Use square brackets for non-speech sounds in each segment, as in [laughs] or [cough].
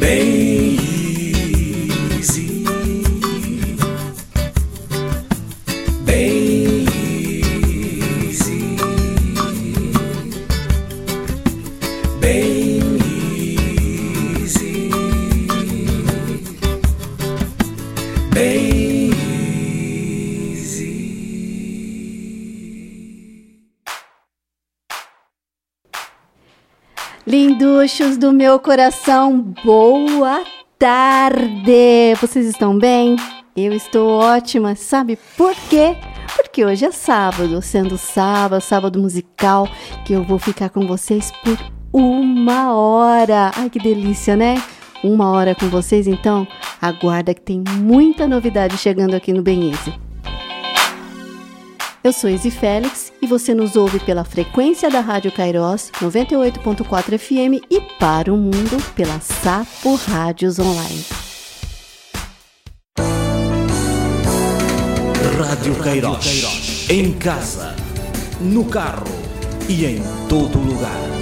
Baby. Linduchos do meu coração, boa tarde! Vocês estão bem? Eu estou ótima, sabe por quê? Porque hoje é sábado, sendo sábado, sábado musical, que eu vou ficar com vocês por uma hora. Ai que delícia, né? Uma hora com vocês, então aguarda que tem muita novidade chegando aqui no Benese. Eu sou Izzy Félix e você nos ouve pela frequência da Rádio Cairós 98.4 FM e para o mundo pela Sapo Rádios Online. Rádio Cairós. Em casa, no carro e em todo lugar.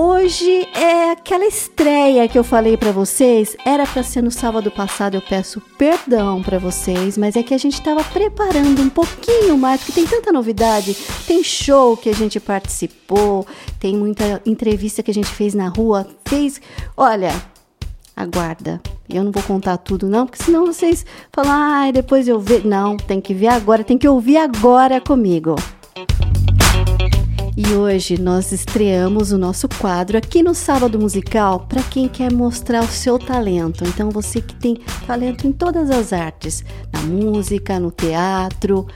Hoje é aquela estreia que eu falei para vocês. Era para ser no sábado passado, eu peço perdão para vocês, mas é que a gente estava preparando um pouquinho mais, porque tem tanta novidade. Tem show que a gente participou, tem muita entrevista que a gente fez na rua. Fez, olha, aguarda. Eu não vou contar tudo não, porque senão vocês falam, ai, ah, depois eu ver. Não, tem que ver agora, tem que ouvir agora comigo. E hoje nós estreamos o nosso quadro aqui no Sábado Musical para quem quer mostrar o seu talento. Então você que tem talento em todas as artes, na música, no teatro,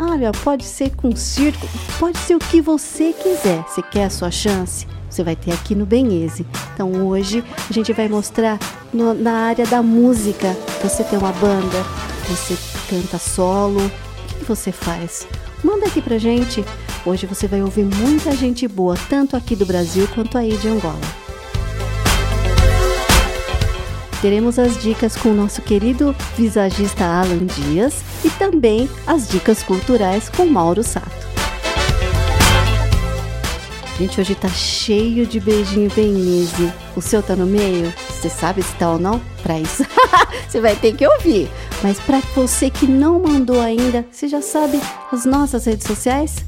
olha, pode ser com circo, pode ser o que você quiser. Se quer a sua chance, você vai ter aqui no Benese. Então hoje a gente vai mostrar no, na área da música. Você tem uma banda, você canta solo, o que você faz? Manda aqui pra gente Hoje você vai ouvir muita gente boa, tanto aqui do Brasil quanto aí de Angola. Teremos as dicas com o nosso querido visagista Alan Dias e também as dicas culturais com Mauro Sato. Gente, hoje tá cheio de beijinho easy. O seu tá no meio? Você sabe se tá ou não? Pra isso, [laughs] você vai ter que ouvir. Mas para você que não mandou ainda, você já sabe as nossas redes sociais?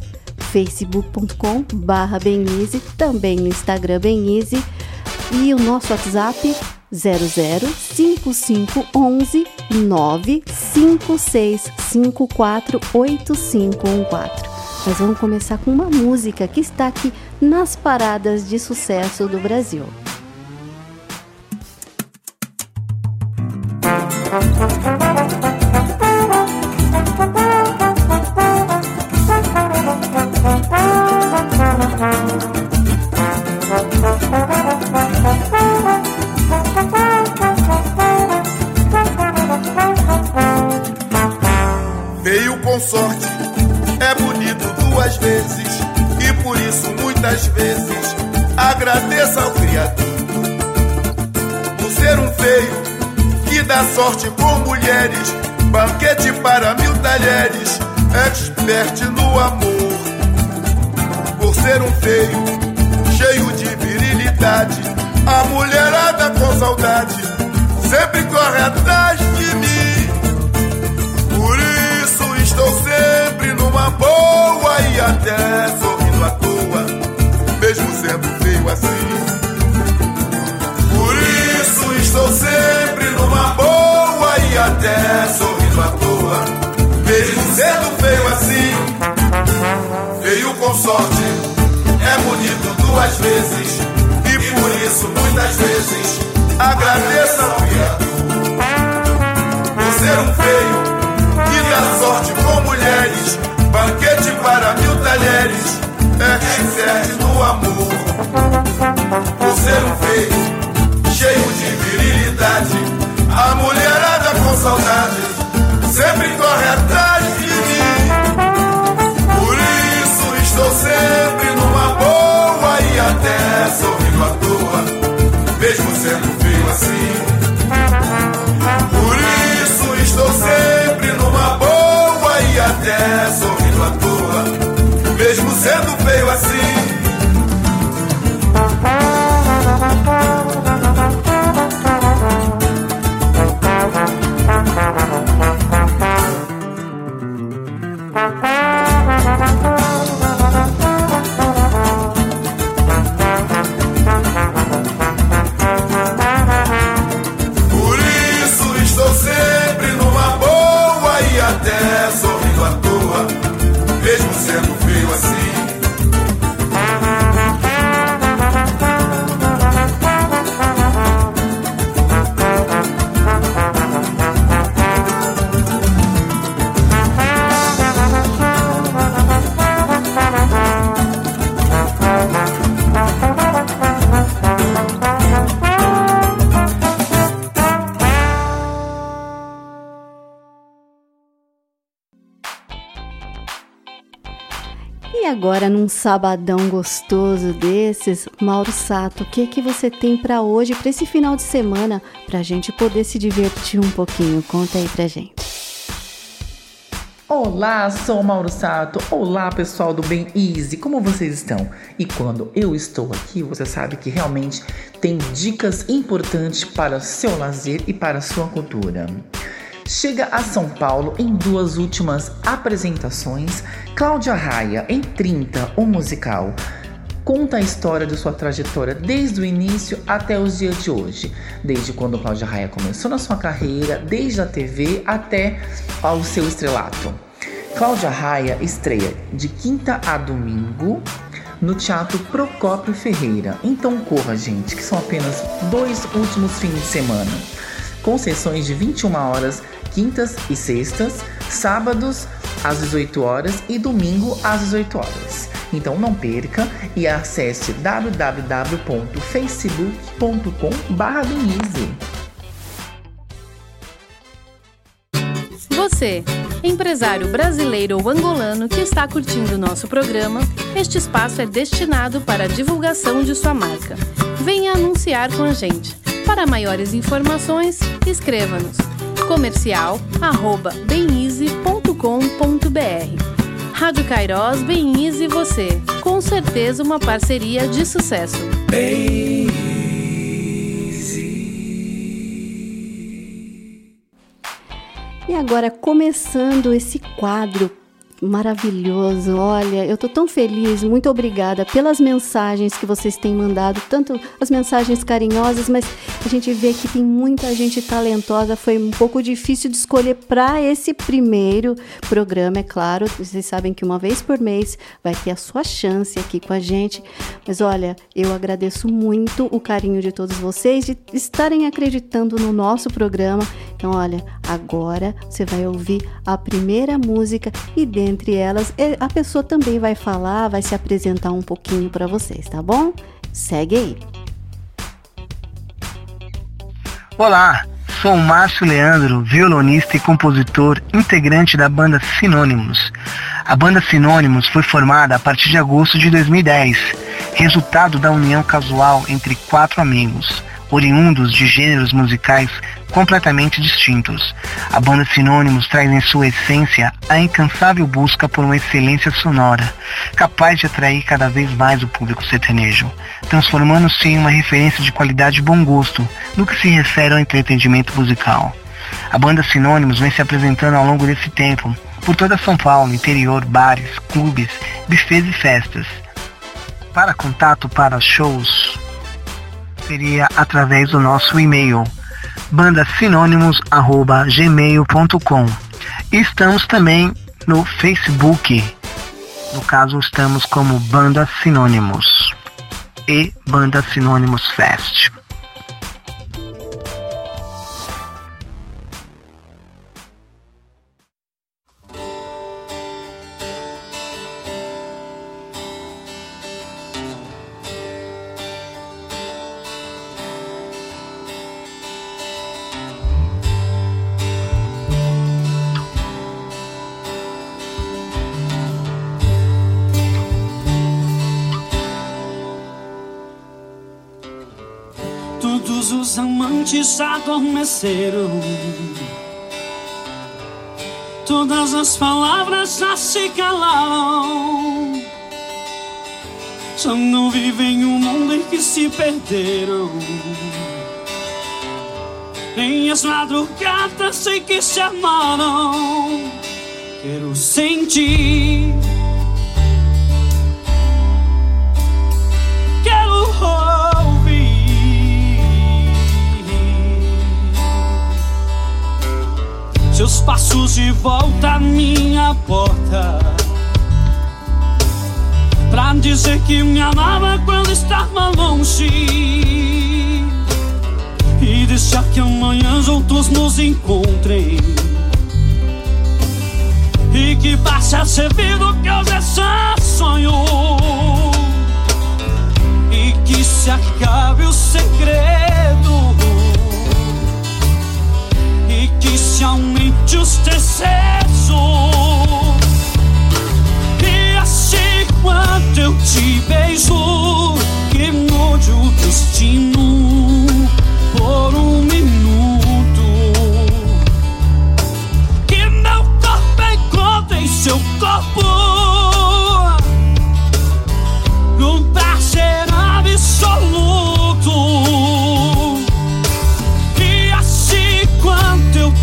facebook.com barra Benise, também no Instagram Benise e o nosso WhatsApp 005511 956548514. Mas vamos começar com uma música que está aqui nas paradas de sucesso do Brasil. Ao Criador por ser um feio que dá sorte com mulheres, banquete para mil talheres, expert no amor. Por ser um feio cheio de virilidade, a mulherada com saudade sempre corre atrás de mim. Por isso estou sempre numa boa e até sorrindo à toa, mesmo sendo assim. Por isso estou sempre numa boa e até sorrindo à toa, mesmo sendo feio assim. Veio com sorte, é bonito duas vezes, e por isso muitas vezes agradeço ao Criador. Por ser um feio que dá sorte com mulheres, banquete para mil talheres, é certo no amor por ser um feio, cheio de virilidade, a mulherada com saudade sempre corre atrás de mim. Por isso estou sempre numa boa e até sorrindo à toa, mesmo sendo feio assim. Por isso estou sempre numa boa e até sorrindo à toa, mesmo sendo feio assim. Bye. Agora, num sabadão gostoso desses, Mauro Sato, o que que você tem para hoje, para esse final de semana, para a gente poder se divertir um pouquinho? Conta aí pra gente. Olá, sou Mauro Sato. Olá, pessoal do Bem Easy. Como vocês estão? E quando eu estou aqui, você sabe que realmente tem dicas importantes para seu lazer e para sua cultura chega a São Paulo em duas últimas apresentações. Cláudia Raia, em 30, o musical, conta a história de sua trajetória desde o início até os dias de hoje, desde quando Cláudia Raia começou na sua carreira, desde a TV até ao seu estrelato. Cláudia Raia estreia de quinta a domingo no Teatro Procópio Ferreira. Então corra, gente, que são apenas dois últimos fins de semana. Com sessões de 21 horas quintas e sextas, sábados às 18 horas e domingo às 18 horas. Então não perca e acesse www.facebook.com/benize. Você, empresário brasileiro ou angolano que está curtindo nosso programa, este espaço é destinado para a divulgação de sua marca. Venha anunciar com a gente. Para maiores informações, escreva-nos comercial arroba benize.com.br. Rádio Cairós, Benize você. Com certeza uma parceria de sucesso. E agora, começando esse quadro maravilhoso. Olha, eu tô tão feliz. Muito obrigada pelas mensagens que vocês têm mandado, tanto as mensagens carinhosas, mas a gente vê que tem muita gente talentosa. Foi um pouco difícil de escolher para esse primeiro programa, é claro. Vocês sabem que uma vez por mês vai ter a sua chance aqui com a gente. Mas olha, eu agradeço muito o carinho de todos vocês de estarem acreditando no nosso programa. Então, olha, agora você vai ouvir a primeira música e dentro entre elas, a pessoa também vai falar, vai se apresentar um pouquinho para vocês, tá bom? Segue aí. Olá, sou Márcio Leandro, violonista e compositor, integrante da banda Sinônimos. A banda Sinônimos foi formada a partir de agosto de 2010, resultado da união casual entre quatro amigos oriundos de gêneros musicais completamente distintos. A banda Sinônimos traz em sua essência a incansável busca por uma excelência sonora, capaz de atrair cada vez mais o público sertanejo, transformando-se em uma referência de qualidade e bom gosto no que se refere ao entretenimento musical. A banda Sinônimos vem se apresentando ao longo desse tempo por toda São Paulo, interior, bares, clubes, bufês e festas. Para contato para shows, seria através do nosso e-mail bandasinônimos@gmail.com. Estamos também no Facebook. No caso, estamos como Banda Sinônimos e Banda Sinônimos Fest. Noites adormeceram. Todas as palavras já se calaram. Já não vivem um mundo em que se perderam. Nem as madrugadas em que se amaram. Quero sentir passos de volta à minha porta. Pra dizer que me amava quando estava longe. E deixar que amanhã outros nos encontrem. E que passe a ser vida que hoje é só sonho. E que se acabe o segredo sia un ingiusto senso. E assim quando eu te beijo, que mude o destino por um minuto. Que meu corpo é encontre seu corpo. num prazer absoluto.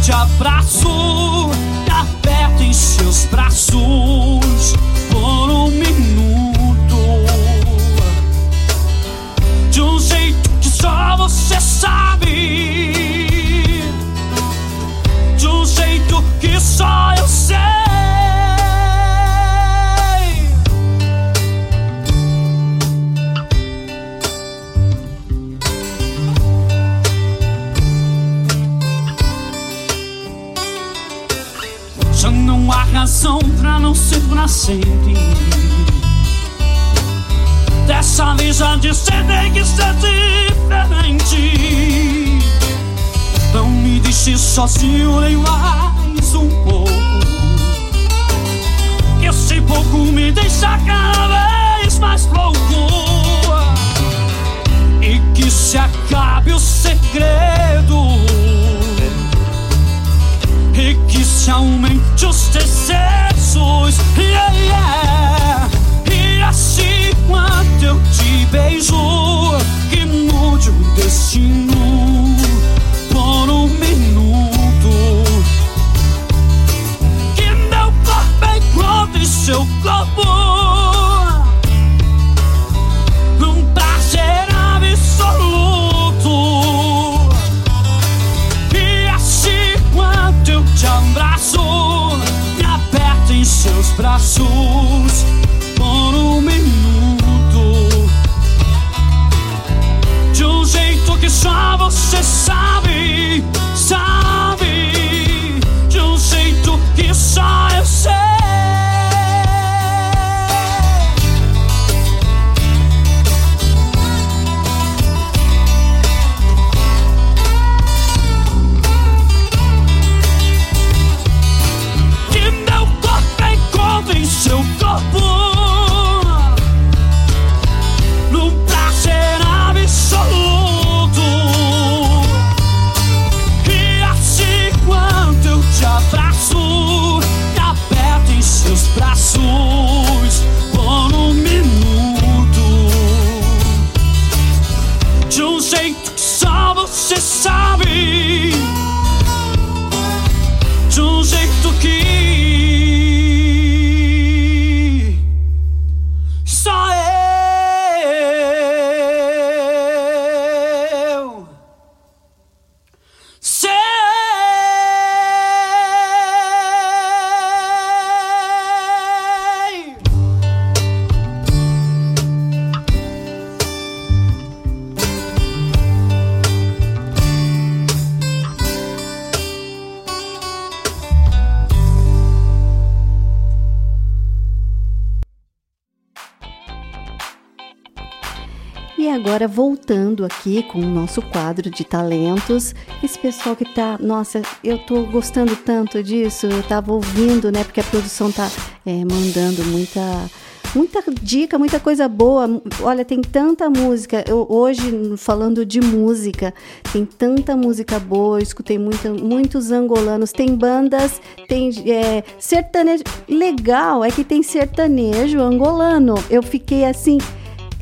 te abraço, aperto em seus braços. Dessa vez já disse tem que ser diferente. Não me deixe sozinho nem mais um pouco. Esse pouco me deixa cada vez mais louco. E que se acabe o segredo. E que se aumente os desejos. Yeah, yeah. E assim quando eu te beijo, que mude o destino braços agora voltando aqui com o nosso quadro de talentos, esse pessoal que tá, nossa, eu tô gostando tanto disso, eu tava ouvindo, né, porque a produção tá é, mandando muita muita dica, muita coisa boa. Olha, tem tanta música. Eu, hoje, falando de música, tem tanta música boa. Eu escutei muita, muitos angolanos. Tem bandas, tem é, sertanejo. Legal é que tem sertanejo angolano. Eu fiquei assim.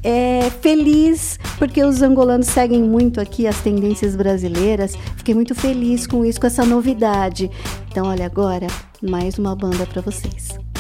É, feliz porque os angolanos seguem muito aqui as tendências brasileiras. Fiquei muito feliz com isso, com essa novidade. Então, olha agora mais uma banda para vocês.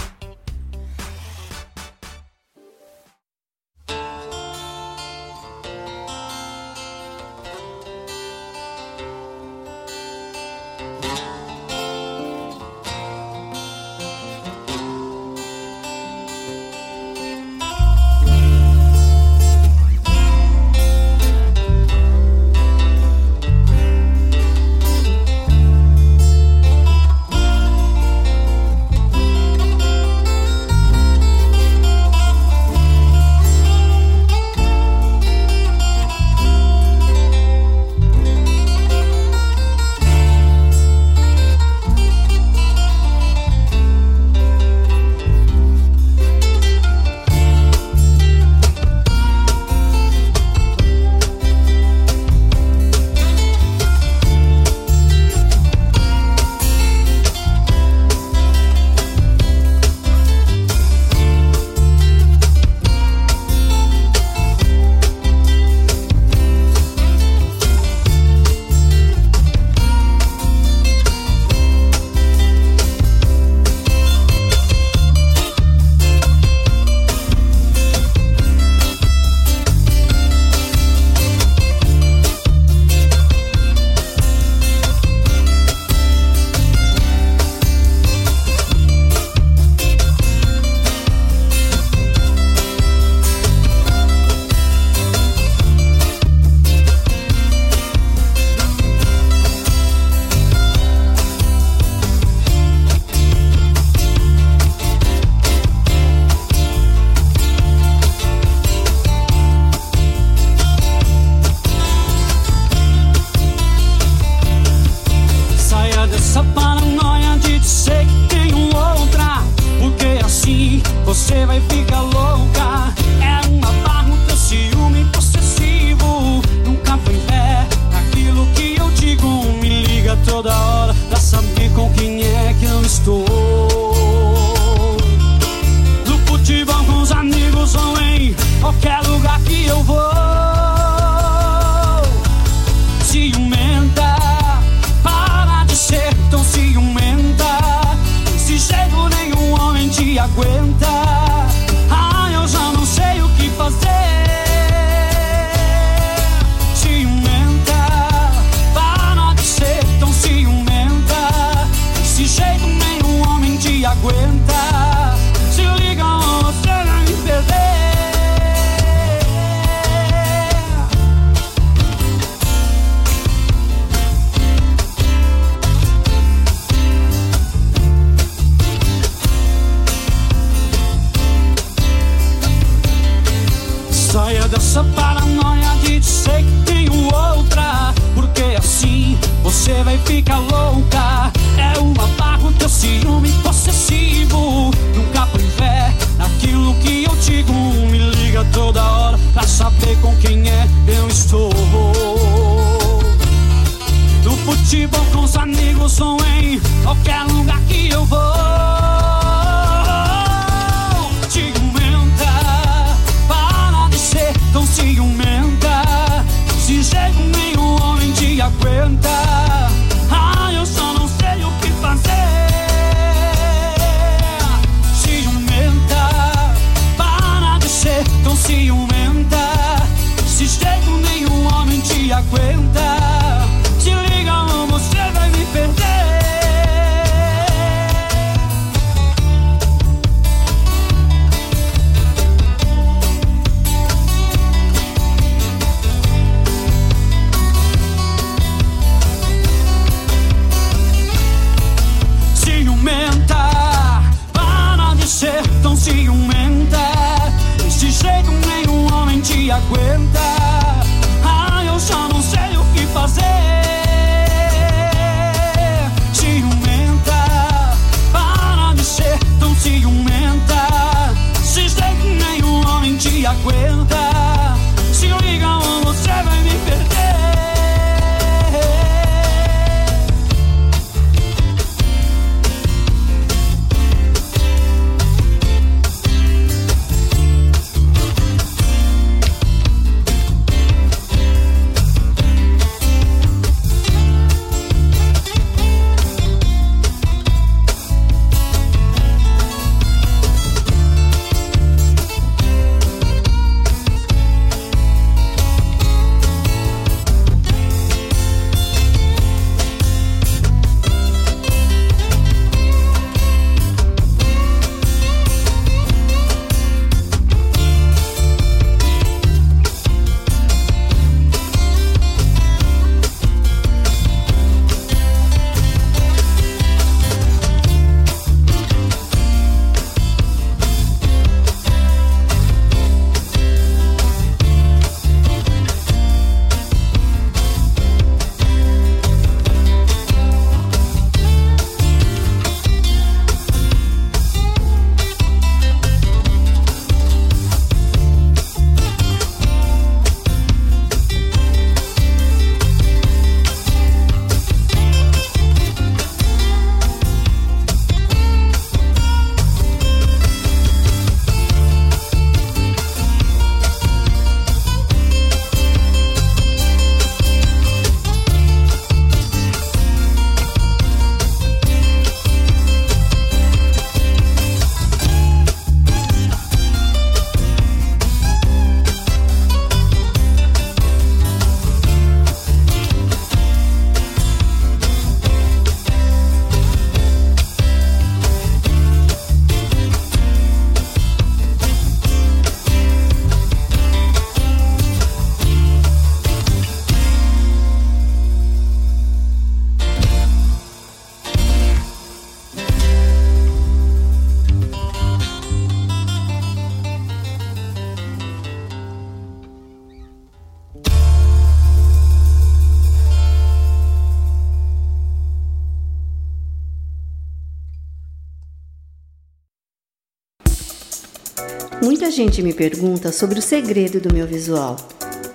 gente me pergunta sobre o segredo do meu visual.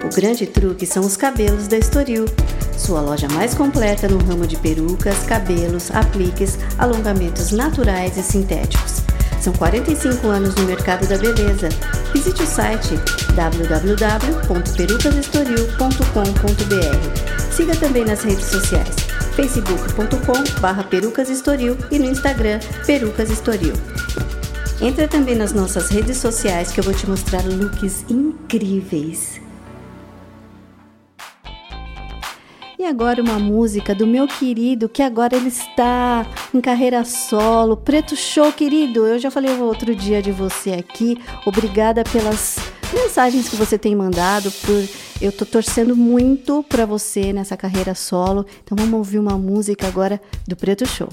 O grande truque são os cabelos da Estoril, sua loja mais completa no ramo de perucas, cabelos, apliques, alongamentos naturais e sintéticos. São 45 anos no mercado da beleza. Visite o site www.perucasestoril.com.br. Siga também nas redes sociais facebook.com barra perucasestoril e no Instagram perucasestoril. Entra também nas nossas redes sociais que eu vou te mostrar looks incríveis. E agora uma música do meu querido, que agora ele está em carreira solo. Preto Show, querido. Eu já falei outro dia de você aqui. Obrigada pelas mensagens que você tem mandado, por eu tô torcendo muito para você nessa carreira solo. Então vamos ouvir uma música agora do Preto Show.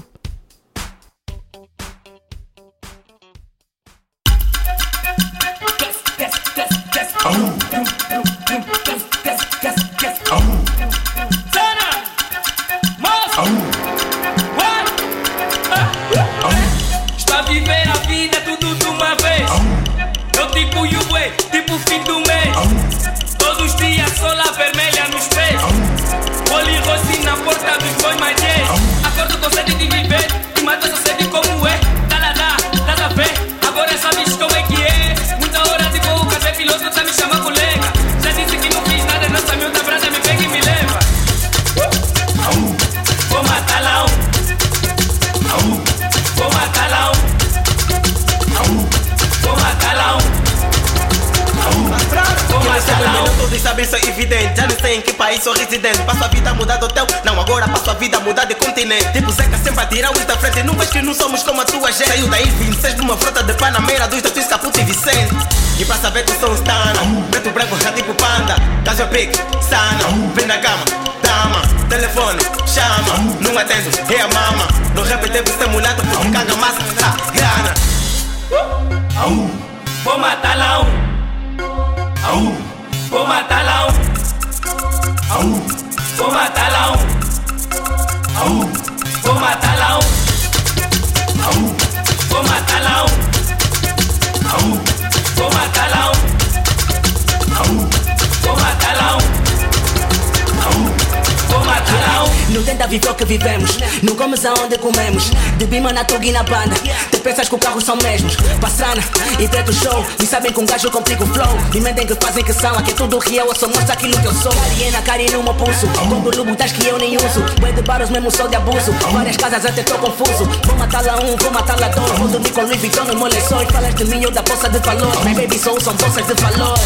Na tuga e na banda. Te pensas que os carros são mesmos. Passana e preto show. E sabem que um gajo complica o flow. E mentem que fazem que são. Aqui é tudo real. Eu só mostro aquilo que eu sou. Cariena, cari no meu pulso. Todo lubo das que eu nem uso. Boi de baros mesmo sou de abuso. Várias casas até tô confuso. Vou matar lá um, vou matar lá dois. Vou dormir com Louis Vuitton no meu. Falas de mim ou da bolsa de valor. My baby sou são bolsas de valor.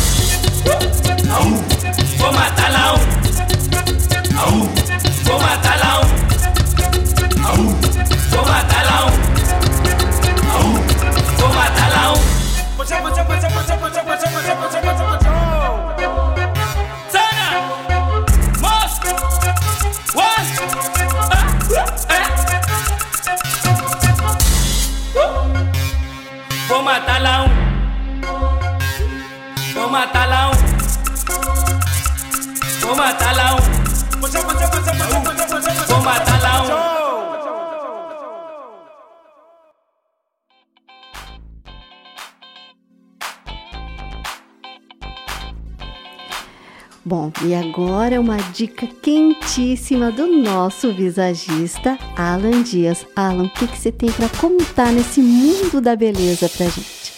Vou matar lá um. Vou matar lá um. Vou matar lá um. Vou matar lá um. Sana, Mosca, Was, Vou matar lá um. Vou matar lá um. Vou matar lá um. Bom, e agora uma dica quentíssima do nosso visagista Alan Dias. Alan, o que, que você tem para contar nesse mundo da beleza pra gente?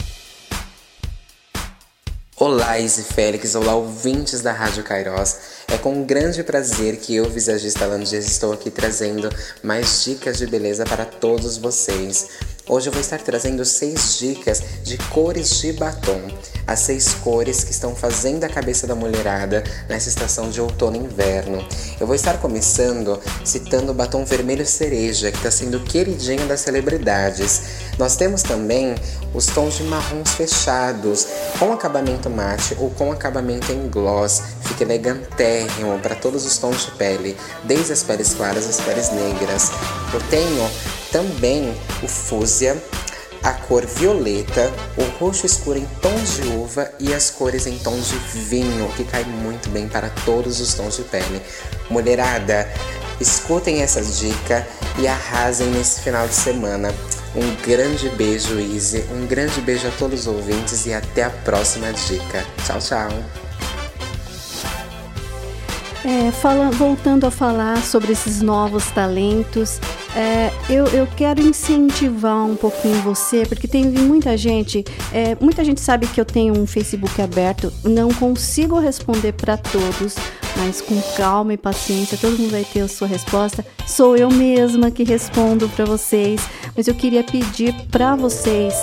Olá, Izzy Félix, olá, ouvintes da Rádio Cairós. É com grande prazer que eu, visagista Alan Dias, estou aqui trazendo mais dicas de beleza para todos vocês. Hoje eu vou estar trazendo seis dicas de cores de batom. As seis cores que estão fazendo a cabeça da mulherada nessa estação de outono e inverno. Eu vou estar começando citando o batom vermelho cereja, que está sendo queridinho das celebridades. Nós temos também os tons de marrons fechados, com acabamento mate ou com acabamento em gloss. Fica elegantérrimo para todos os tons de pele, desde as peles claras às peles negras. Eu tenho também o fúzia, a cor violeta, o roxo escuro em tons de uva e as cores em tons de vinho, que cai muito bem para todos os tons de pele. Mulherada, escutem essa dica e arrasem nesse final de semana. Um grande beijo, Izzy, um grande beijo a todos os ouvintes e até a próxima dica. Tchau, tchau! É, fala, voltando a falar sobre esses novos talentos, é, eu, eu quero incentivar um pouquinho você, porque tem muita gente, é, muita gente sabe que eu tenho um Facebook aberto, não consigo responder para todos, mas com calma e paciência, todo mundo vai ter a sua resposta. Sou eu mesma que respondo para vocês, mas eu queria pedir para vocês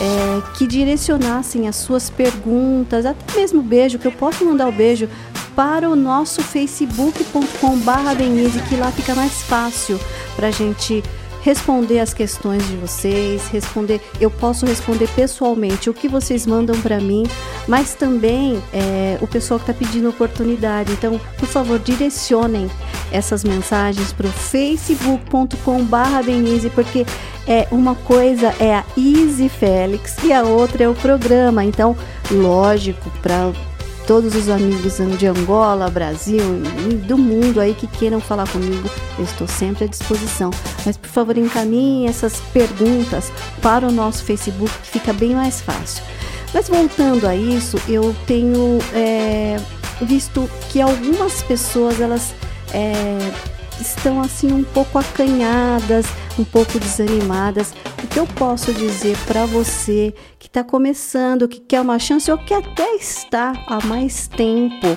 é, que direcionassem as suas perguntas, até mesmo beijo, que eu posso mandar o beijo para o nosso facebook.com barra que lá fica mais fácil para a gente responder as questões de vocês, responder, eu posso responder pessoalmente o que vocês mandam para mim, mas também é, o pessoal que está pedindo oportunidade. Então, por favor, direcionem essas mensagens para o facebook.com/barra Denise, porque é uma coisa é a Easy Félix e a outra é o programa. Então, lógico, para todos os amigos de Angola, Brasil e do mundo aí que queiram falar comigo, eu estou sempre à disposição. Mas por favor, encaminhem essas perguntas para o nosso Facebook, que fica bem mais fácil. Mas voltando a isso, eu tenho é, visto que algumas pessoas elas é, estão assim um pouco acanhadas, um pouco desanimadas. O que eu posso dizer para você que está começando, que quer uma chance ou que até está há mais tempo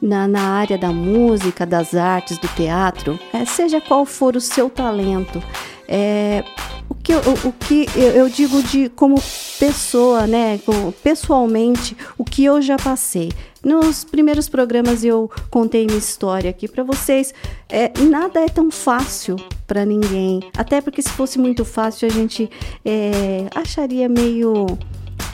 na, na área da música, das artes, do teatro, é, seja qual for o seu talento, é, o que, o, o que eu, eu, digo de como pessoa, né, pessoalmente, o que eu já passei. Nos primeiros programas eu contei minha história aqui para vocês. É, nada é tão fácil para ninguém. Até porque se fosse muito fácil a gente é, acharia meio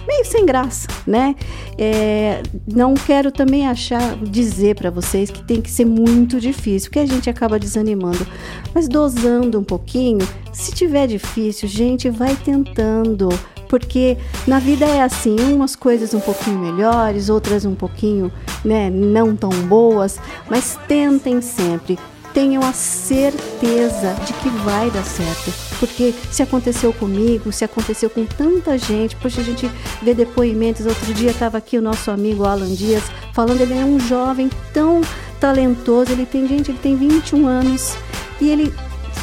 meio sem graça, né? É, não quero também achar, dizer para vocês que tem que ser muito difícil, porque a gente acaba desanimando. Mas dosando um pouquinho, se tiver difícil, gente, vai tentando porque na vida é assim, umas coisas um pouquinho melhores, outras um pouquinho, né, não tão boas, mas tentem sempre. Tenham a certeza de que vai dar certo. Porque se aconteceu comigo, se aconteceu com tanta gente, poxa, a gente vê depoimentos. Outro dia estava aqui o nosso amigo Alan Dias falando, ele é um jovem tão talentoso, ele tem, gente, ele tem 21 anos e ele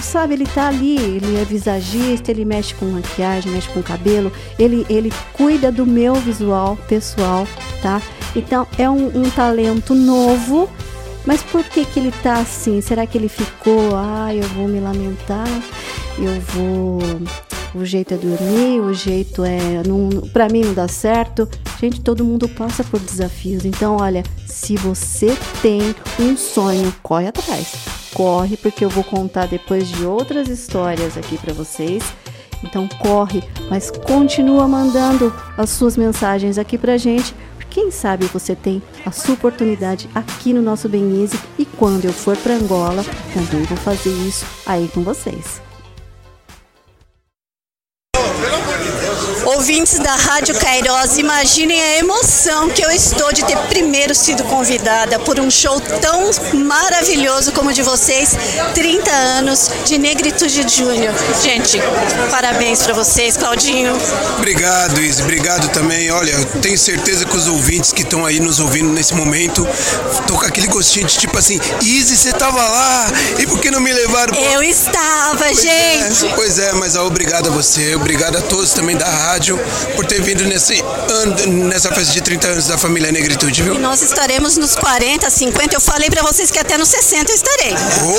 sabe, ele tá ali, ele é visagista, ele mexe com maquiagem, mexe com cabelo, ele, ele cuida do meu visual pessoal, tá? Então é um, um talento novo, mas por que que ele tá assim? Será que ele ficou, ah, eu vou me lamentar, eu vou o jeito é dormir, o jeito é. para mim não dá certo. Gente, todo mundo passa por desafios. Então, olha, se você tem um sonho, corre atrás corre, porque eu vou contar depois de outras histórias aqui para vocês. Então corre, mas continua mandando as suas mensagens aqui pra gente. Quem sabe você tem a sua oportunidade aqui no nosso Benize e quando eu for para Angola, também vou fazer isso aí com vocês. Ouvintes da Rádio Cairós, imaginem a emoção que eu estou de ter primeiro sido convidada por um show tão maravilhoso como o de vocês, 30 anos de Negritude Júnior. Gente, parabéns para vocês, Claudinho. Obrigado, Izzy. Obrigado também. Olha, eu tenho certeza que os ouvintes que estão aí nos ouvindo nesse momento estão com aquele gostinho de tipo assim, Izzy, você tava lá, e por que não me levaram? Eu estava, pois é, gente. É, pois é, mas obrigado a você, obrigado a todos também da rádio por ter vindo nesse ano, nessa festa de 30 anos da família Negritude, viu? E nós estaremos nos 40, 50. Eu falei para vocês que até nos 60 eu estarei.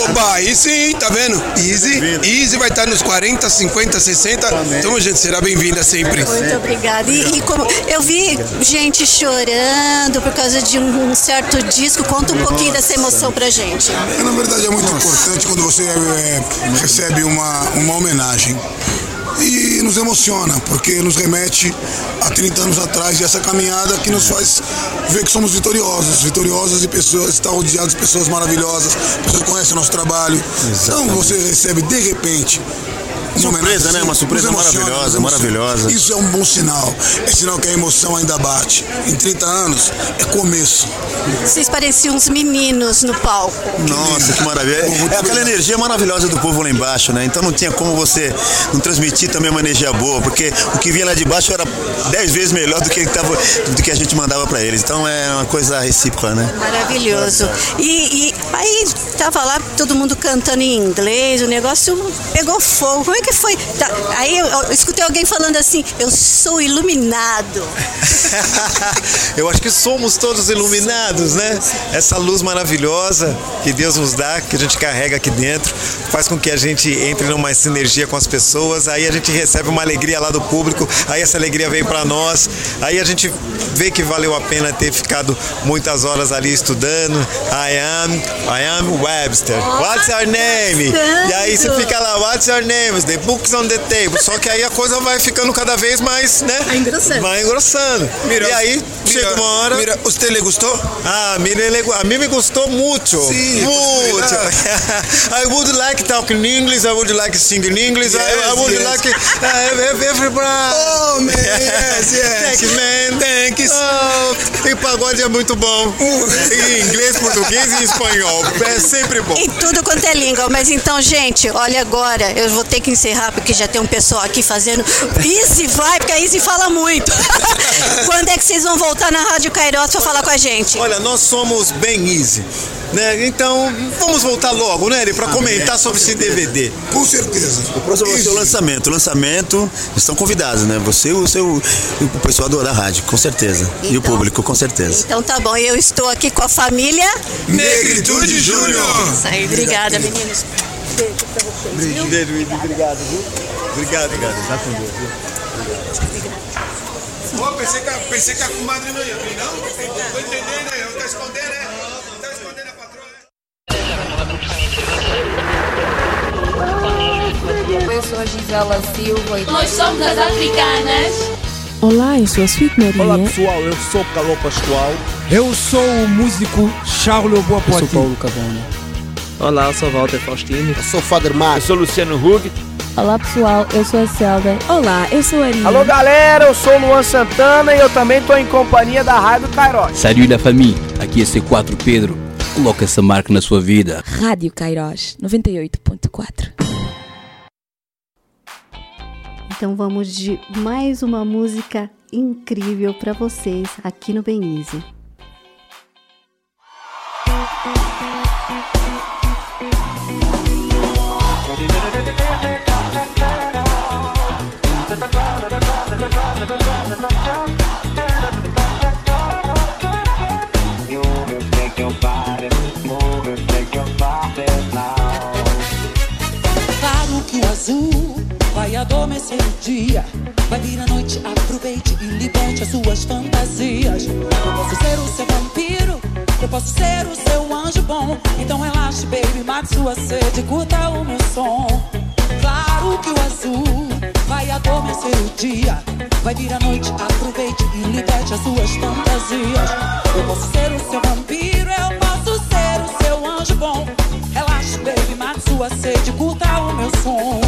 Oba, aí sim, tá vendo? Easy, Easy vai estar nos 40, 50, 60. Então, gente, será bem-vinda sempre. Muito obrigada. E, e, como eu vi gente chorando por causa de um, um certo disco, conta um pouquinho dessa emoção pra gente. É, na verdade, é muito importante quando você é, recebe uma, uma homenagem e nos emociona, porque nos remete a 30 anos atrás e essa caminhada que nos faz ver que somos vitoriosos, vitoriosos e pessoas, estar rodeados de pessoas maravilhosas, pessoas que conhecem o nosso trabalho. Exatamente. Então você recebe de repente surpresa, né? Uma surpresa maravilhosa, maravilhosa. Isso é um bom sinal. É sinal que a emoção ainda bate. Em 30 anos é começo. Vocês pareciam uns meninos no palco. Nossa, que maravilha. É, é aquela energia maravilhosa do povo lá embaixo, né? Então não tinha como você não transmitir também uma energia boa, porque o que vinha lá de baixo era 10 vezes melhor do que, tava, do que a gente mandava para eles. Então é uma coisa recíproca, né? Maravilhoso. E, e aí tava lá todo mundo cantando em inglês, o negócio pegou fogo. Como é que foi? Tá, aí eu, eu escutei alguém falando assim, eu sou iluminado. [laughs] Eu acho que somos todos iluminados, né? Essa luz maravilhosa que Deus nos dá, que a gente carrega aqui dentro, faz com que a gente entre numa sinergia com as pessoas, aí a gente recebe uma alegria lá do público, aí essa alegria vem para nós, aí a gente vê que valeu a pena ter ficado muitas horas ali estudando. I am, I am Webster. What's your name? E aí você fica lá, what's your name? The books on the table. Só que aí a coisa vai ficando cada vez mais, né? Vai engrossando. Vai engrossando. Mira, e aí chega uma hora. Mira, ¿usted le gustó? Ah, mire, le- a mim me gostou muito. Sim, muito. [laughs] I would like talk in English, I would like sing in English, I, I Yes, would yes. like uh, ev- everybody. Oh, man, yes, yes. [laughs] Thank you, man. Thanks. Oh, e pagode é muito bom. em inglês, português e espanhol. É sempre bom. Em tudo quanto é língua. Mas então, gente, olha agora, eu vou ter que encerrar porque já tem um pessoal aqui fazendo. Easy vai, porque a Easy fala muito. [laughs] Quando é que vocês vão voltar na Rádio Cairós pra falar com a gente? Olha, nós somos bem easy. Né? Então, vamos voltar logo, né, Eri, pra comentar sobre esse DVD. Com certeza. O próximo vai ser o lançamento. O lançamento, estão convidados, né? Você e o, seu, o pessoal do- da rádio, com certeza. e o público, com certeza. Então tá bom, eu estou aqui com a família Negritude Júnior. Isso aí, obrigada, meninos. Beijo pra vocês. Beijo, obrigado, viu? Obrigado, obrigado. Já com Deus, viu? Oh, pensei, que, a- pensei que a comadre não ia vir, não? Tô entendendo aí, tá escondendo, né? Eu sou a Gisela Silva. Nós somos as africanas. Olá, eu sou a Sweet Maria. Olá pessoal, eu sou Calô Pascoal. Eu sou o músico Charles Boa Eu sou Paulo Cabona. Olá, eu sou Walter Faustino. Eu sou Father Mar. Eu sou Luciano Huck. Olá pessoal, eu sou a Selda. Olá, eu sou a Ari. Alô galera, eu sou o Luan Santana e eu também tô em companhia da Rádio Cairós. Salut la famille, aqui é C4 Pedro. Coloca essa marca na sua vida. Rádio Cairós 98.4. Então vamos de mais uma música incrível para vocês aqui no Easy. Adormecer o dia. Vai vir a noite, aproveite e liberte as suas fantasias. Eu posso ser o seu vampiro, eu posso ser o seu anjo bom. Então relaxe, baby, mate sua sede, curta o meu som. Claro que o azul vai adormecer o dia. Vai vir a noite, aproveite e liberte as suas fantasias. Eu posso ser o seu vampiro, eu posso ser o seu anjo bom. Relaxe, baby, mate sua sede, curta o meu som.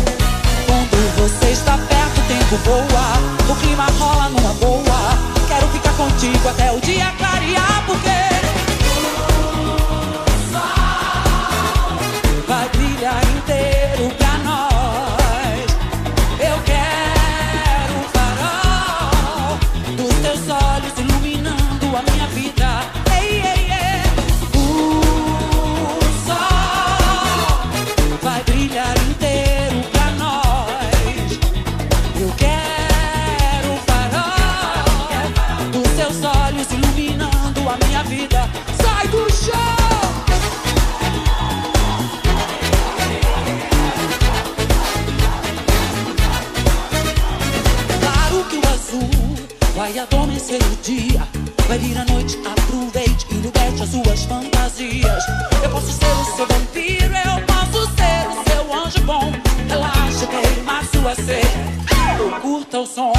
Quando você está perto, o tempo voa. O clima rola numa boa. Quero ficar contigo até o dia clarear, porque. Vai brilhar inteiro adormecer o dia. Vai vir a noite, aproveite e liberte as suas fantasias. Eu posso ser o seu vampiro, eu posso ser o seu anjo bom. Relaxa, queima a sua sede. Curta o som.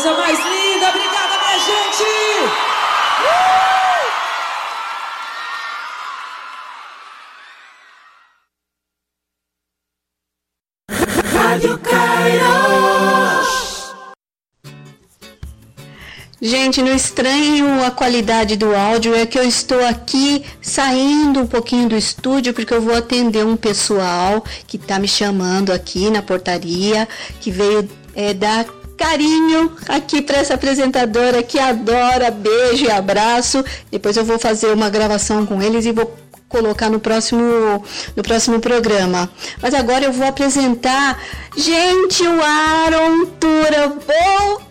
Coisa mais linda, obrigada, minha gente! Rádio Kairos. Gente, não estranho a qualidade do áudio, é que eu estou aqui saindo um pouquinho do estúdio porque eu vou atender um pessoal que está me chamando aqui na portaria, que veio é, dar carinho aqui para essa apresentadora que adora, beijo e abraço. Depois eu vou fazer uma gravação com eles e vou colocar no próximo no próximo programa. Mas agora eu vou apresentar, gente, o Aaron Tura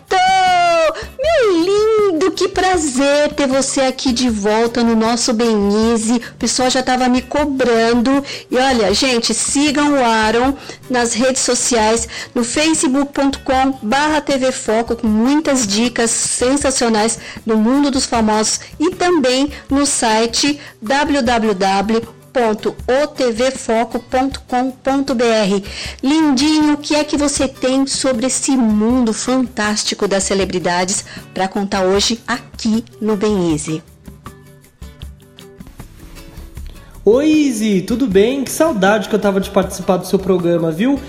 voltou. Meu lindo, que prazer ter você aqui de volta no nosso Benize. O pessoal já estava me cobrando. E olha, gente, sigam o Aaron nas redes sociais, no facebook.com barra TV Foco, com muitas dicas sensacionais no mundo dos famosos e também no site www.otvfoco.com.br. Lindinho, o que é que você tem sobre esse mundo fantástico das celebridades para contar hoje aqui no Bem Easy? Oi, Izzy, tudo bem? Que saudade que eu tava de participar do seu programa, viu?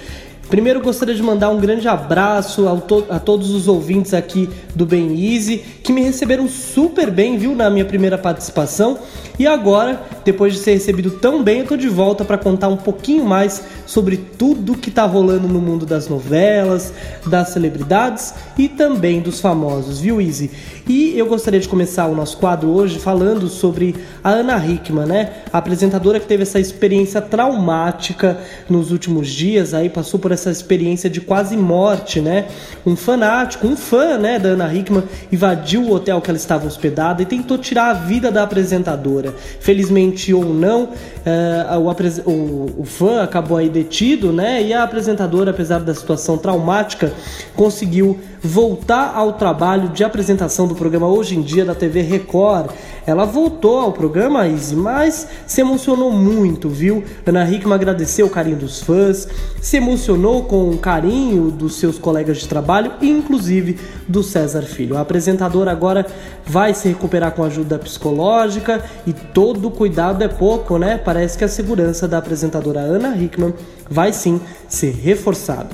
Primeiro gostaria de mandar um grande abraço to a todos os ouvintes aqui do Bem Easy, que me receberam super bem, viu, na minha primeira participação. E agora, depois de ser recebido tão bem, eu tô de volta para contar um pouquinho mais sobre tudo que tá rolando no mundo das novelas, das celebridades e também dos famosos, viu, Easy? E eu gostaria de começar o nosso quadro hoje falando sobre a Ana Hickman, né? A apresentadora que teve essa experiência traumática nos últimos dias, aí passou por essa experiência de quase morte, né? Um fanático, um fã, né, da Ana Hickman invadiu o hotel que ela estava hospedada e tentou tirar a vida da apresentadora. Felizmente ou não, uh, o, o, o fã acabou aí detido, né? E a apresentadora, apesar da situação traumática, conseguiu voltar ao trabalho de apresentação do programa Hoje em Dia da TV Record. Ela voltou ao programa, Izzy, mas se emocionou muito, viu? Ana Hickman agradeceu o carinho dos fãs, se emocionou com o carinho dos seus colegas de trabalho, inclusive do César Filho. A apresentadora agora vai se recuperar com ajuda psicológica e todo cuidado é pouco, né? Parece que a segurança da apresentadora Ana Hickman vai sim ser reforçada.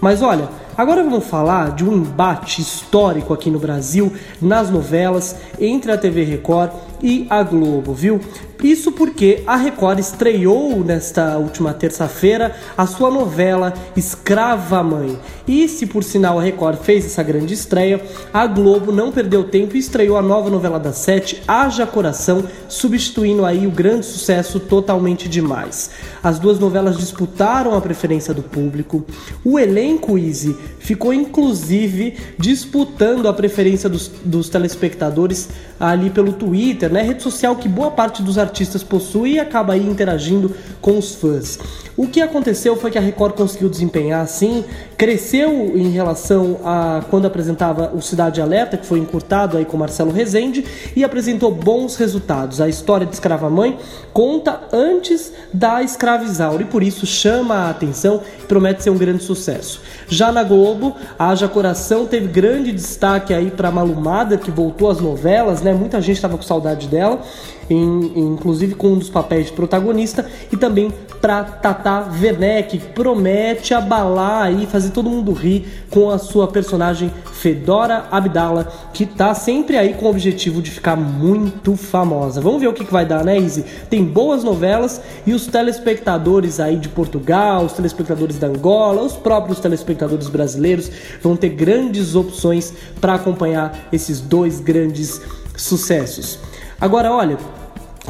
Mas olha, Agora vamos falar de um embate histórico aqui no Brasil, nas novelas, entre a TV Record e a Globo, viu? Isso porque a Record estreou nesta última terça-feira a sua novela Escrava Mãe. E se por sinal a Record fez essa grande estreia, a Globo não perdeu tempo e estreou a nova novela das sete, Haja Coração, substituindo aí o grande sucesso Totalmente Demais. As duas novelas disputaram a preferência do público. O elenco Easy ficou inclusive disputando a preferência dos, dos telespectadores ali pelo Twitter, né? Rede social que boa parte dos artistas possui e acaba aí interagindo com os fãs. O que aconteceu foi que a Record conseguiu desempenhar assim, cresceu em relação a quando apresentava o Cidade Alerta, que foi encurtado aí com Marcelo Rezende, e apresentou bons resultados. A história de Escrava Mãe conta antes da escravizaura e por isso chama a atenção e promete ser um grande sucesso. Já na Globo, a Haja Coração teve grande destaque aí para Malumada, que voltou às novelas, né? Muita gente estava com saudade dela em, inclusive com um dos papéis de protagonista, e também para Tata Werneck, que promete abalar e fazer todo mundo rir com a sua personagem Fedora Abdala, que tá sempre aí com o objetivo de ficar muito famosa. Vamos ver o que, que vai dar, né, Izzy? Tem boas novelas e os telespectadores aí de Portugal, os telespectadores da Angola, os próprios telespectadores brasileiros vão ter grandes opções para acompanhar esses dois grandes sucessos. Agora, olha,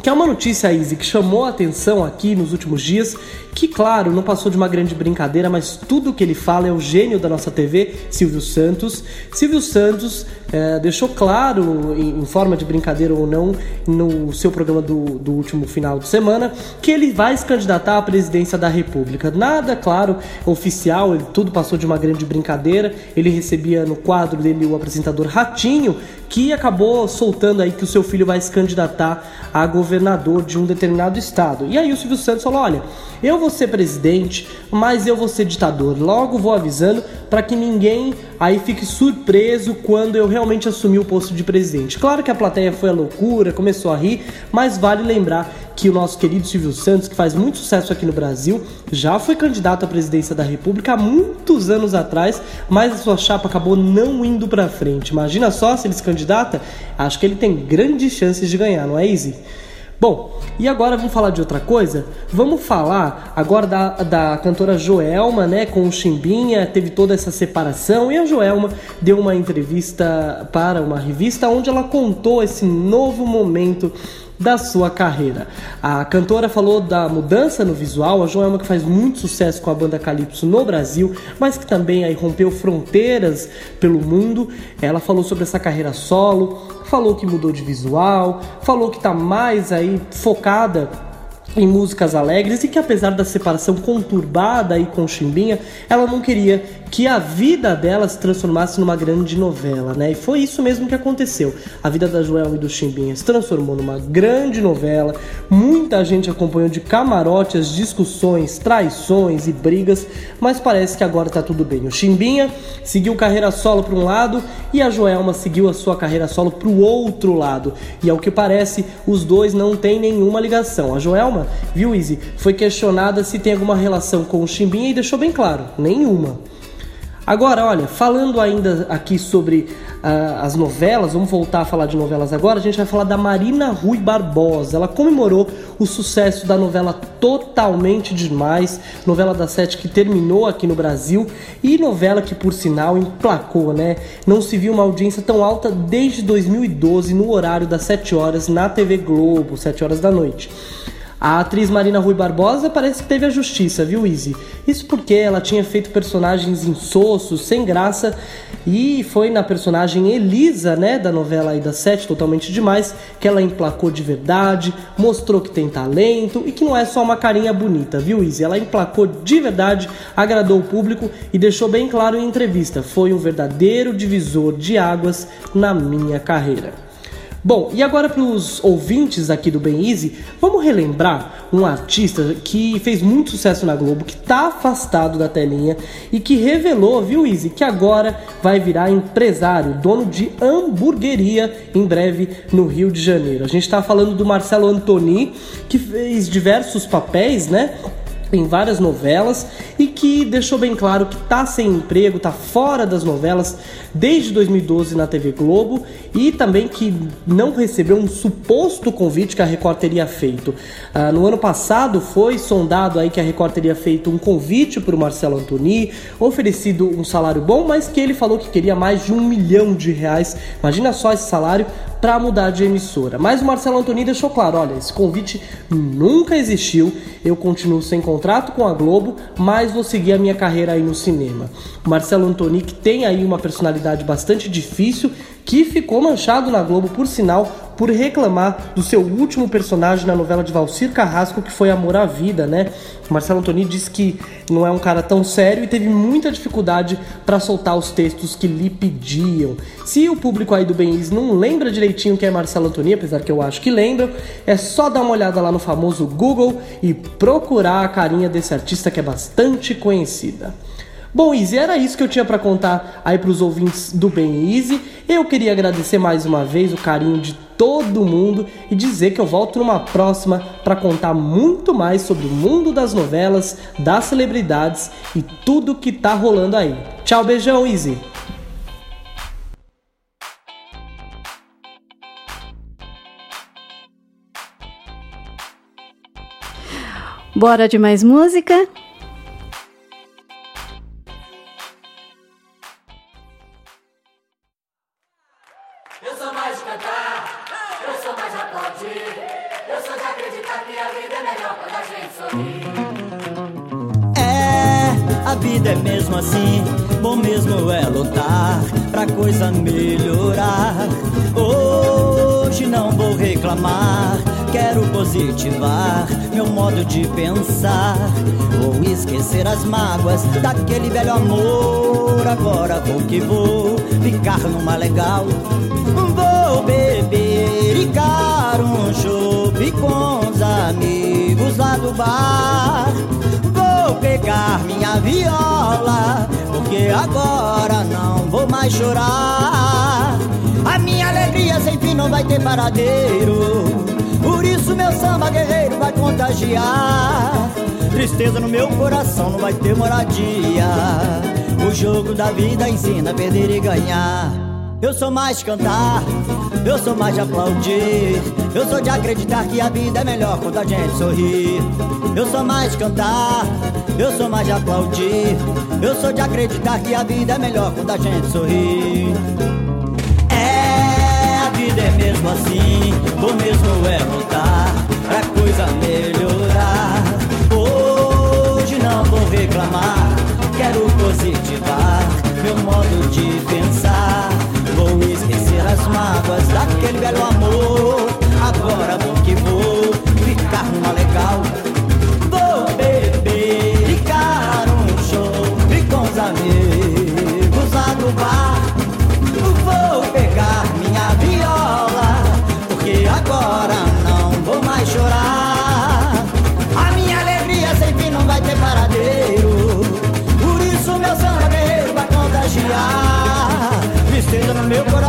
que é uma notícia, Izzy, que chamou a atenção aqui nos últimos dias, que, claro, não passou de uma grande brincadeira, mas tudo que ele fala é o gênio da nossa TV, Silvio Santos. Silvio Santos é, deixou claro, em, em, forma de brincadeira ou não, no seu programa do, do último final de semana, que ele vai se candidatar à presidência da República. Nada, claro, oficial, ele, tudo passou de uma grande brincadeira. Ele recebia no quadro dele o apresentador Ratinho, que acabou soltando aí que o seu filho vai se candidatar a governador de um determinado estado. E aí o Silvio Santos falou: olha, eu vou ser presidente, mas eu vou ser ditador. Logo vou avisando para que ninguém aí fique surpreso quando eu realmente assumir o posto de presidente. Claro que a plateia foi a loucura, começou a rir, mas vale lembrar que o nosso querido Silvio Santos, que faz muito sucesso aqui no Brasil, já foi candidato à presidência da República há muitos anos atrás, mas a sua chapa acabou não indo para frente. Imagina só se ele se candidata, acho que ele tem grandes chances de ganhar, não é, Easy? Bom, e agora vamos falar de outra coisa? Vamos falar agora da, da cantora Joelma, né? Com o Chimbinha, teve toda essa separação e a Joelma deu uma entrevista para uma revista onde ela contou esse novo momento da sua carreira. A cantora falou da mudança no visual, a Joelma que faz muito sucesso com a banda Calypso no Brasil, mas que também aí rompeu fronteiras pelo mundo. Ela falou sobre essa carreira solo, falou que mudou de visual, falou que está mais aí focada em músicas alegres e que apesar da separação conturbada aí com Chimbinha, ela não queria que a vida dela se transformasse numa grande novela, né? E foi isso mesmo que aconteceu. A vida da Joelma e do Chimbinha se transformou numa grande novela. Muita gente acompanhou de camarote as discussões, traições e brigas, mas parece que agora tá tudo bem. O Chimbinha seguiu carreira solo para um lado e a Joelma seguiu a sua carreira solo para o outro lado. E ao que parece, os dois não têm nenhuma ligação. A Joelma, viu, Izzy, foi questionada se tem alguma relação com o Chimbinha e deixou bem claro: nenhuma. Agora, olha, falando ainda aqui sobre uh, as novelas, vamos voltar a falar de novelas agora, a gente vai falar da Marina Rui Barbosa. Ela comemorou o sucesso da novela Totalmente Demais, novela da Sete que terminou aqui no Brasil e novela que, por sinal, emplacou, né? Não se viu uma audiência tão alta desde 2012 no horário das 7 horas na TV Globo, 7 horas da noite. A atriz Marina Rui Barbosa parece que teve a justiça, viu, Izzy? Isso porque ela tinha feito personagens insossos, sem graça, e foi na personagem Elisa, né, da novela aí da Sete, Totalmente Demais, que ela emplacou de verdade, mostrou que tem talento e que não é só uma carinha bonita, viu, Izzy? Ela emplacou de verdade, agradou o público e deixou bem claro em entrevista: foi um verdadeiro divisor de águas na minha carreira. Bom, e agora para os ouvintes aqui do Ben Easy, vamos relembrar um artista que fez muito sucesso na Globo, que está afastado da telinha e que revelou, viu, Easy, que agora vai virar empresário, dono de hamburgueria em breve no Rio de Janeiro. A gente está falando do Marcelo Antoni, que fez diversos papéis, né? Em várias novelas e que deixou bem claro que está sem emprego, está fora das novelas desde 2012 na TV Globo e também que não recebeu um suposto convite que a Record teria feito. Ah, no ano passado foi sondado aí que a Record teria feito um convite para o Marcelo Antoni, oferecido um salário bom, mas que ele falou que queria mais de um milhão de reais. Imagina só esse salário para mudar de emissora. Mas o Marcelo Antoni deixou claro: olha, esse convite nunca existiu, eu continuo sem contrato contrato com a Globo, mas vou seguir a minha carreira aí no cinema. O Marcelo Antoni, que tem aí uma personalidade bastante difícil, que ficou manchado na Globo, por sinal, por reclamar do seu último personagem na novela de Valcir Carrasco, que foi Amor à Vida, né? Marcelo Antoni disse que não é um cara tão sério e teve muita dificuldade para soltar os textos que lhe pediam. Se o público aí do Beniz não lembra direitinho quem é Marcelo Antoni, apesar que eu acho que lembram, é só dar uma olhada lá no famoso Google e procurar a carinha desse artista que é bastante conhecida. Bom, Easy, era isso que eu tinha para contar aí para os ouvintes do Bem Easy. Eu queria agradecer mais uma vez o carinho de todo mundo e dizer que eu volto numa próxima para contar muito mais sobre o mundo das novelas, das celebridades e tudo que tá rolando aí. Tchau, beijão, Easy. Bora de mais música? Positivar meu modo de pensar. Vou esquecer as mágoas daquele velho amor. Agora vou que vou ficar numa legal. Vou beber e car um chope com os amigos lá do bar vou pegar minha viola, porque agora não vou mais chorar. A minha alegria sem fim não vai ter paradeiro, meu samba guerreiro vai contagiar. Tristeza no meu coração não vai ter moradia. O jogo da vida ensina a perder e ganhar. Eu sou mais cantar, eu sou mais de aplaudir. Eu sou de acreditar que a vida é melhor quando a gente sorri. Eu sou mais de cantar, eu sou mais de aplaudir. Eu sou de acreditar que a vida é melhor quando a gente sorri. É, a vida é mesmo assim, o mesmo é pra coisa melhorar. Hoje não vou reclamar, quero positivar meu modo de pensar. Vou esquecer as mágoas daquele velho amor. Agora vou que vou ficar numa legal. Vou beber e car um show com os amigos lá do bar.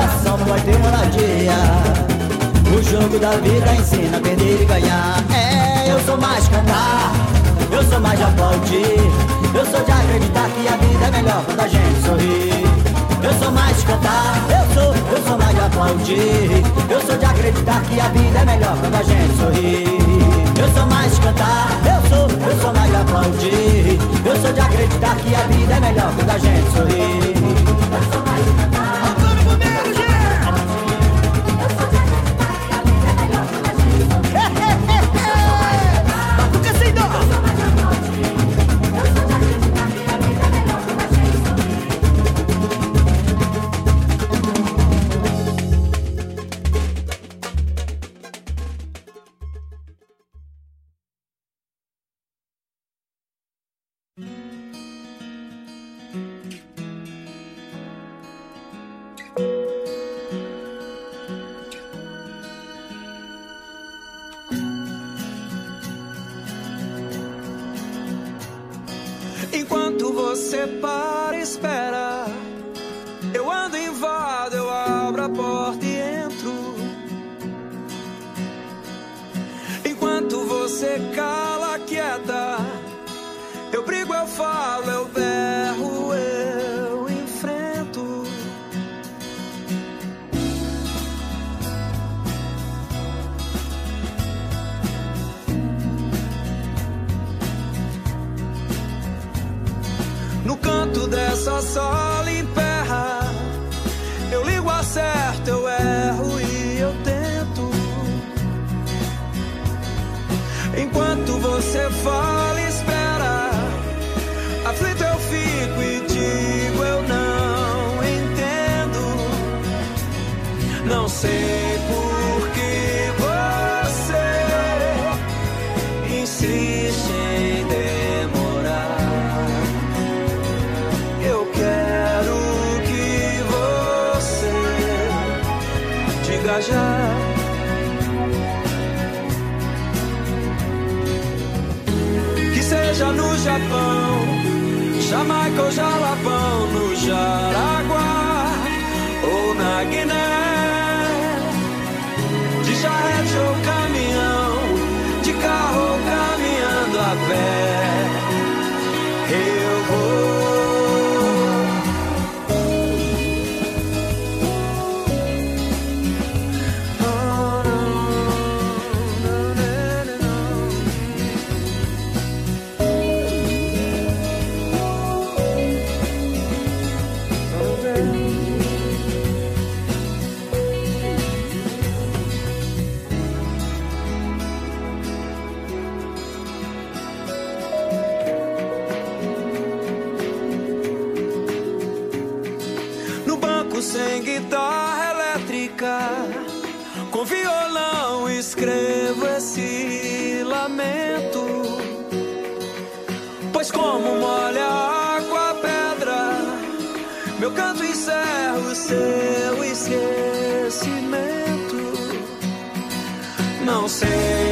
Coração não vai ter moradia. O jogo da vida ensina a perder e ganhar. É, eu sou mais cantar, eu sou mais de aplaudir. Eu sou de acreditar que a vida é melhor quando a gente sorri. Eu sou mais cantar, eu sou, eu sou mais de aplaudir. Eu sou de acreditar que a vida é melhor quando a gente sorri. Eu sou mais cantar, eu sou, eu sou mais de aplaudir. Eu sou de acreditar que a vida é melhor quando a gente sorri. Viajar. Que seja no Japão, Jamaica ou Jalapão, no Jaraguá ou na Guiné. Não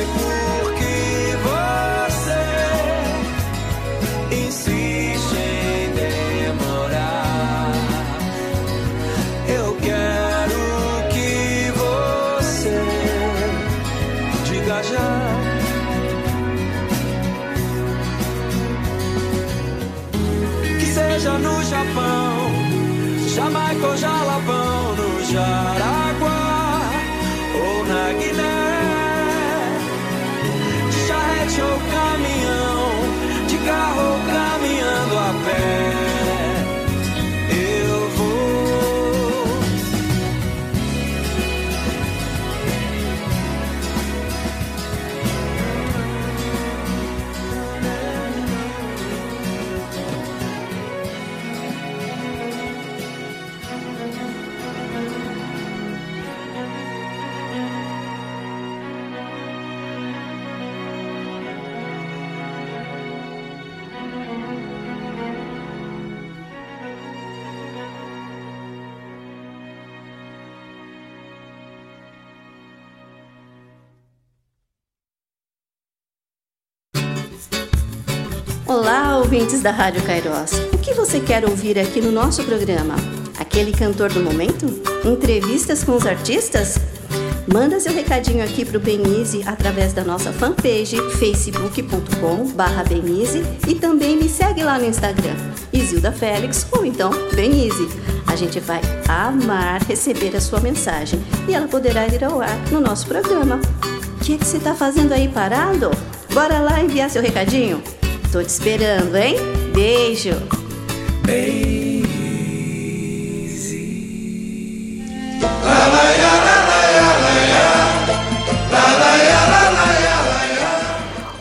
ouvintes da Rádio Cairós. O que você quer ouvir aqui no nosso programa? Aquele cantor do momento? Entrevistas com os artistas? Manda seu recadinho aqui pro Benise através da nossa fanpage facebook.com barra Benise e também me segue lá no Instagram, Isilda Félix ou então Benise. A gente vai amar receber a sua mensagem e ela poderá ir ao ar no nosso programa. O que, que você está fazendo aí parado? Bora lá enviar seu recadinho? Tô te esperando, hein? Beijo!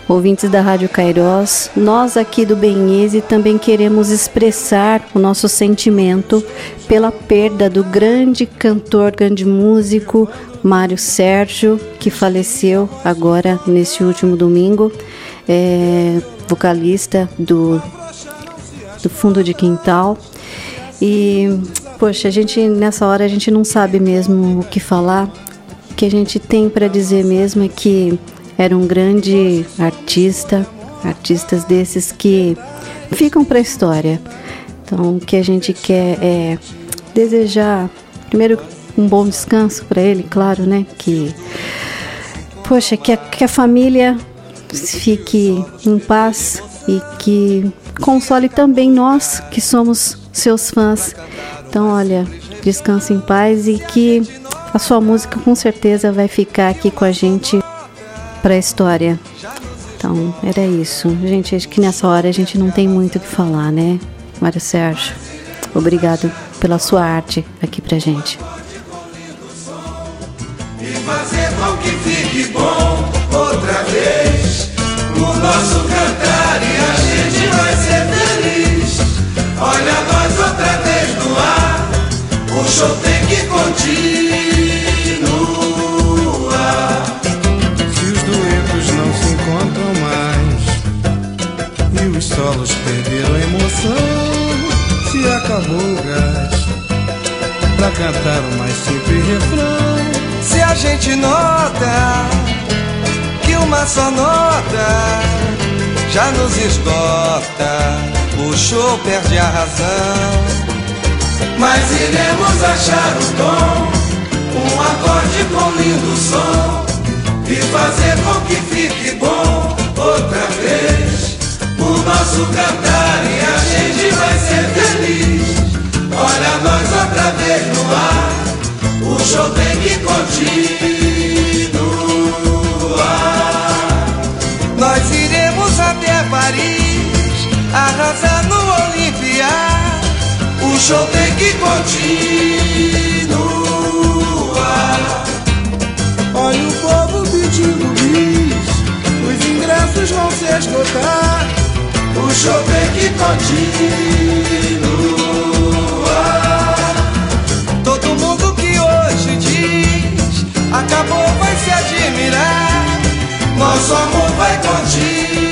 Ouvintes da Rádio Cairós, nós aqui do Benise também queremos expressar o nosso sentimento pela perda do grande cantor, grande músico Mário Sérgio, que faleceu agora neste último domingo, é, vocalista do, do Fundo de Quintal. E, poxa, a gente nessa hora a gente não sabe mesmo o que falar. O que a gente tem para dizer mesmo é que era um grande artista, artistas desses que ficam para a história. Então, o que a gente quer é desejar, primeiro, um bom descanso para ele, claro, né? Que, poxa, que a, que a família fique em paz e que console também nós que somos seus fãs. Então, olha, descanse em paz e que a sua música com certeza vai ficar aqui com a gente para a história. Então, era isso. Gente, acho que nessa hora a gente não tem muito o que falar, né? Mário Sérgio, obrigado pela sua arte aqui pra gente. Fazer com que fique bom outra vez o nosso cantar e a gente vai ser feliz. Olha nós outra vez no ar, o show tem que continuar. Se os duetos não se encontram mais e os solos perderam a emoção, se acabou o gás pra cantar o mais simples refrão. A gente nota que uma só nota já nos esgota. O show perde a razão. Mas iremos achar o tom, um acorde com lindo som e fazer com que fique bom outra vez. O nosso cantar e a gente vai ser feliz. Olha nós outra vez no ar, o show tem que continuar. Nós iremos até Paris, arrasar no Olimpia. O show tem que continuar. Olha o povo pedindo bis, os ingressos vão se esgotar. O show tem que continuar. Admirar. Nosso amor vai continuar.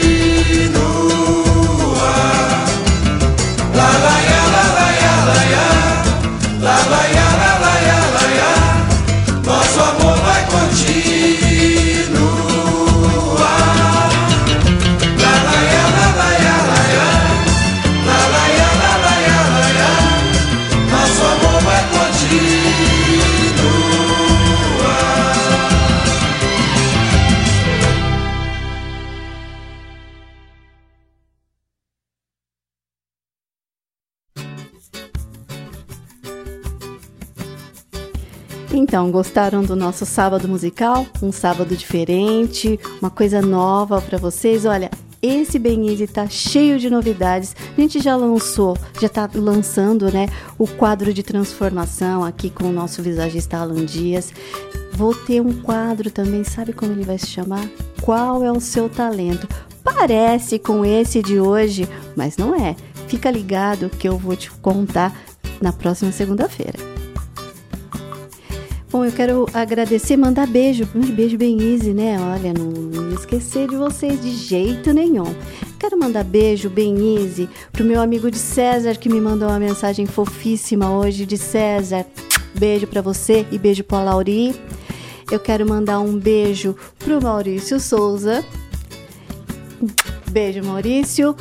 Então, gostaram do nosso sábado musical? Um sábado diferente, uma coisa nova para vocês? Olha, esse Benize tá cheio de novidades. A gente já lançou, já tá lançando, né, o quadro de transformação aqui com o nosso visagista Alan Dias. Vou ter um quadro também, sabe como ele vai se chamar? Qual é o seu talento? Parece com esse de hoje, mas não é. Fica ligado que eu vou te contar na próxima segunda-feira. Bom, eu quero agradecer, mandar beijo, um beijo bem easy, né? Olha, não, não esquecer de vocês de jeito nenhum. Quero mandar beijo bem easy pro meu amigo de César que me mandou uma mensagem fofíssima hoje de César. Beijo para você e beijo para Lauri. Eu quero mandar um beijo pro Maurício Souza. Beijo, Maurício.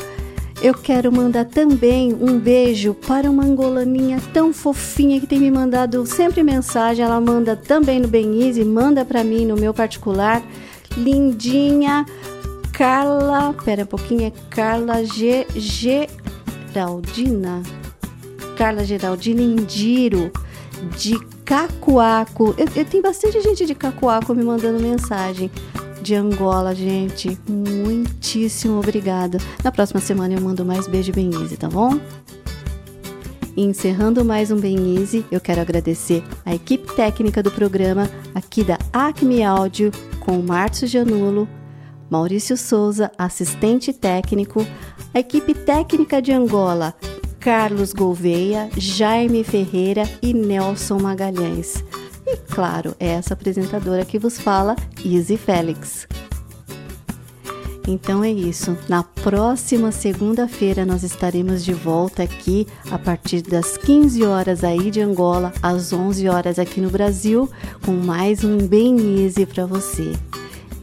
Eu quero mandar também um beijo para uma angolaninha tão fofinha que tem me mandado sempre mensagem. Ela manda também no Benize, manda para mim no meu particular. Lindinha Carla, pera um pouquinho, é Carla G, Geraldina. Carla Geraldina Indiro, de Cacoaco. Eu, eu tenho bastante gente de Cacoaco me mandando mensagem de Angola, gente. Muitíssimo obrigada. Na próxima semana eu mando mais beijo bem easy, tá bom? Encerrando mais um Bem Easy, eu quero agradecer a equipe técnica do programa aqui da Acme Áudio com Márcio Janulo, Maurício Souza, assistente técnico, a equipe técnica de Angola, Carlos Gouveia, Jaime Ferreira e Nelson Magalhães. E claro, é essa apresentadora que vos fala, Izzy Félix. Então é isso. Na próxima segunda-feira nós estaremos de volta aqui a partir das 15 horas aí de Angola, às 11 horas aqui no Brasil, com mais um Bem Easy para você.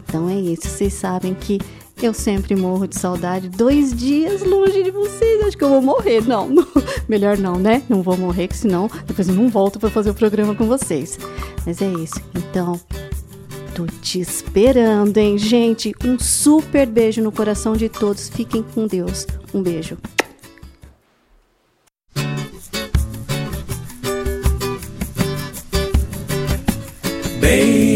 Então é isso. Vocês sabem que eu sempre morro de saudade. Dois dias longe de vocês. Acho que eu vou morrer. Não, [laughs] não. melhor não, né? Não vou morrer, que senão depois eu não volto para fazer o programa com vocês. Mas é isso. Então, tô te esperando, hein, gente? Um super beijo no coração de todos. Fiquem com Deus. Um beijo. Bem